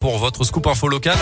Pour votre scoop info local.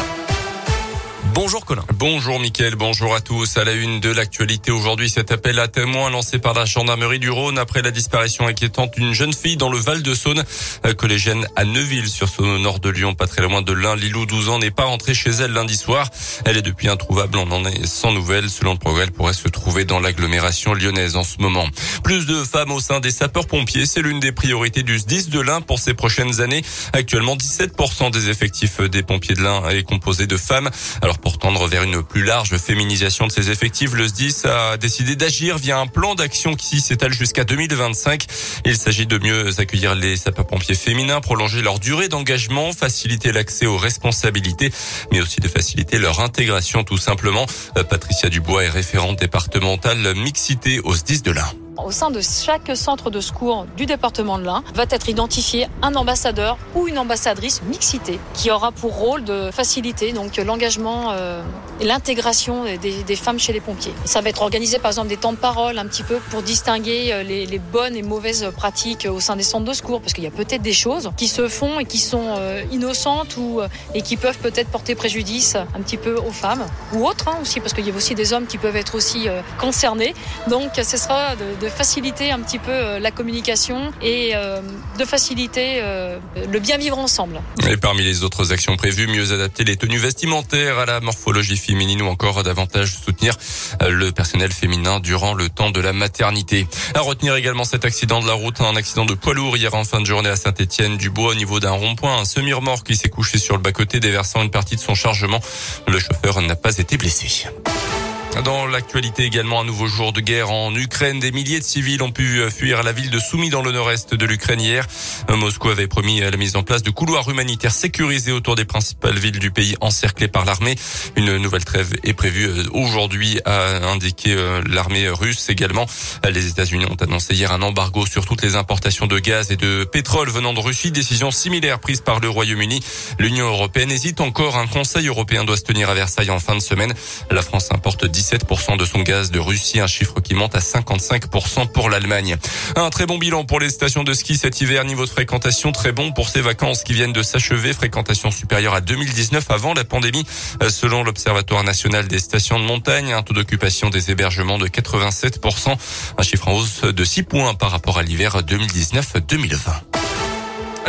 Bonjour Colin. Bonjour Mickaël, bonjour à tous. À la une de l'actualité aujourd'hui, cet appel à témoins lancé par la gendarmerie du Rhône après la disparition inquiétante d'une jeune fille dans le Val de Saône, euh, collégienne à Neuville sur au nord de Lyon, pas très loin de l'Ain. Lilou, 12 ans, n'est pas rentrée chez elle lundi soir. Elle est depuis introuvable, on en est sans nouvelles. Selon le progrès, elle pourrait se trouver dans l'agglomération lyonnaise en ce moment. Plus de femmes au sein des sapeurs-pompiers, c'est l'une des priorités du SDIS de l'Ain pour ces prochaines années. Actuellement, 17% des effectifs des pompiers de l'Ain est composé de femmes. Alors tendre vers une plus large féminisation de ses effectifs, le SDIS a décidé d'agir via un plan d'action qui s'étale jusqu'à 2025. Il s'agit de mieux accueillir les sapeurs-pompiers féminins, prolonger leur durée d'engagement, faciliter l'accès aux responsabilités, mais aussi de faciliter leur intégration tout simplement. Patricia Dubois est référente départementale mixité au SDIS de l'Ain. Au sein de chaque centre de secours du département de l'Ain va être identifié un ambassadeur ou une ambassadrice mixité qui aura pour rôle de faciliter l'engagement euh, l'intégration des, des, femmes chez les pompiers. Ça va être organisé par exemple des temps de parole un petit peu pour distinguer euh, les, les bonnes et mauvaises pratiques au sein des centres de secours parce qu'il y a peut-être des choses qui se font et qui sont euh, innocentes ou et qui peuvent peut-être porter préjudice un petit peu aux femmes ou autres hein, aussi parce qu'il y a aussi des hommes qui peuvent être aussi concernés. Donc ce sera de, de faciliter un petit peu euh, la communication et euh, de faciliter euh, le bien vivre ensemble. Et parmi les autres actions prévues, mieux adapter les tenues vestimentaires à la morphologie féminine ou encore davantage soutenir le personnel féminin durant le temps de la maternité. À retenir également cet accident de la route, un accident de poids lourd hier en fin de journée à Saint-Étienne du Bois au niveau d'un rond-point, un semi-remorque qui s'est couché sur le bas-côté déversant une partie de son chargement. Le chauffeur n'a pas été blessé. Dans l'actualité également, un nouveau jour de guerre en Ukraine. Des milliers de civils ont pu fuir la ville de Soumy dans le nord-est de l'Ukraine hier. Moscou avait promis la mise en place de couloirs humanitaires sécurisés autour des principales villes du pays encerclées par l'armée. Une nouvelle trêve est prévue aujourd'hui, a indiqué euh, l'armée russe également. Les États-Unis ont annoncé hier un embargo sur toutes les importations de gaz et de pétrole venant de Russie. Décision similaire prise par le Royaume-Uni. L'Union européenne hésite encore. Un conseil européen doit se tenir à Versailles en fin de semaine. La France importe 17% de son gaz de Russie, un chiffre qui monte à 55% pour l'Allemagne. Un très bon bilan pour les stations de ski cet hiver, niveau de fréquentation très bon pour ces vacances qui viennent de s'achever, fréquentation supérieure à 2019 avant la pandémie, selon l'Observatoire national des stations de montagne, un taux d'occupation des hébergements de 87%, un chiffre en hausse de 6 points par rapport à l'hiver 2019-2020.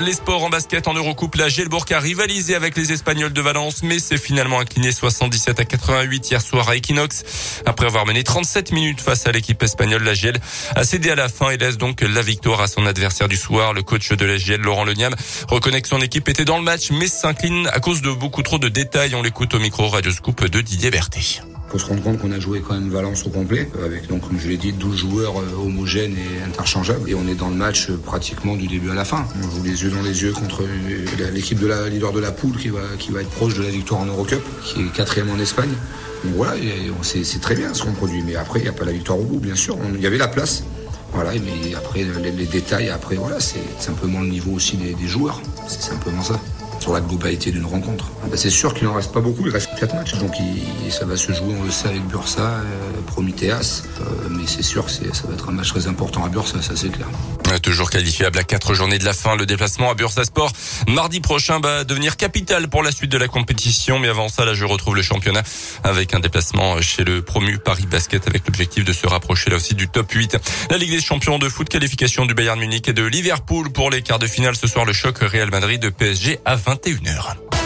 Les sports en basket en Eurocoupe, la Gelbourg a rivalisé avec les Espagnols de Valence, mais s'est finalement incliné 77 à 88 hier soir à Equinox. Après avoir mené 37 minutes face à l'équipe espagnole, la Gel a cédé à la fin et laisse donc la victoire à son adversaire du soir. Le coach de la Gel, Laurent Leniam, reconnaît que son équipe était dans le match, mais s'incline à cause de beaucoup trop de détails. On l'écoute au micro Radio Scoop de Didier Berthet faut se rendre compte qu'on a joué quand même Valence au complet, avec donc, comme je l'ai dit, 12 joueurs homogènes et interchangeables. Et on est dans le match pratiquement du début à la fin. On joue les yeux dans les yeux contre l'équipe de la leader de la poule qui va, être proche de la victoire en Eurocup, qui est quatrième en Espagne. Donc voilà, c'est très bien ce qu'on produit. Mais après, il n'y a pas la victoire au bout, bien sûr. Il y avait la place. Voilà, mais après, les, détails, après, voilà, c'est simplement le niveau aussi des joueurs. C'est simplement ça sur la globalité d'une rencontre. Ben c'est sûr qu'il n'en reste pas beaucoup, il reste 4 matchs, donc il, ça va se jouer, on le sait, avec Bursa, euh, Prometheas, euh, mais c'est sûr que ça va être un match très important à Bursa, ça c'est clair. Toujours qualifiable à 4 journées de la fin, le déplacement à Bursa Sport mardi prochain va devenir capital pour la suite de la compétition, mais avant ça, là je retrouve le championnat avec un déplacement chez le promu Paris Basket avec l'objectif de se rapprocher là aussi du top 8. La Ligue des champions de foot, qualification du Bayern Munich et de Liverpool pour les quarts de finale ce soir, le choc Real Madrid de PSG à 20 21h.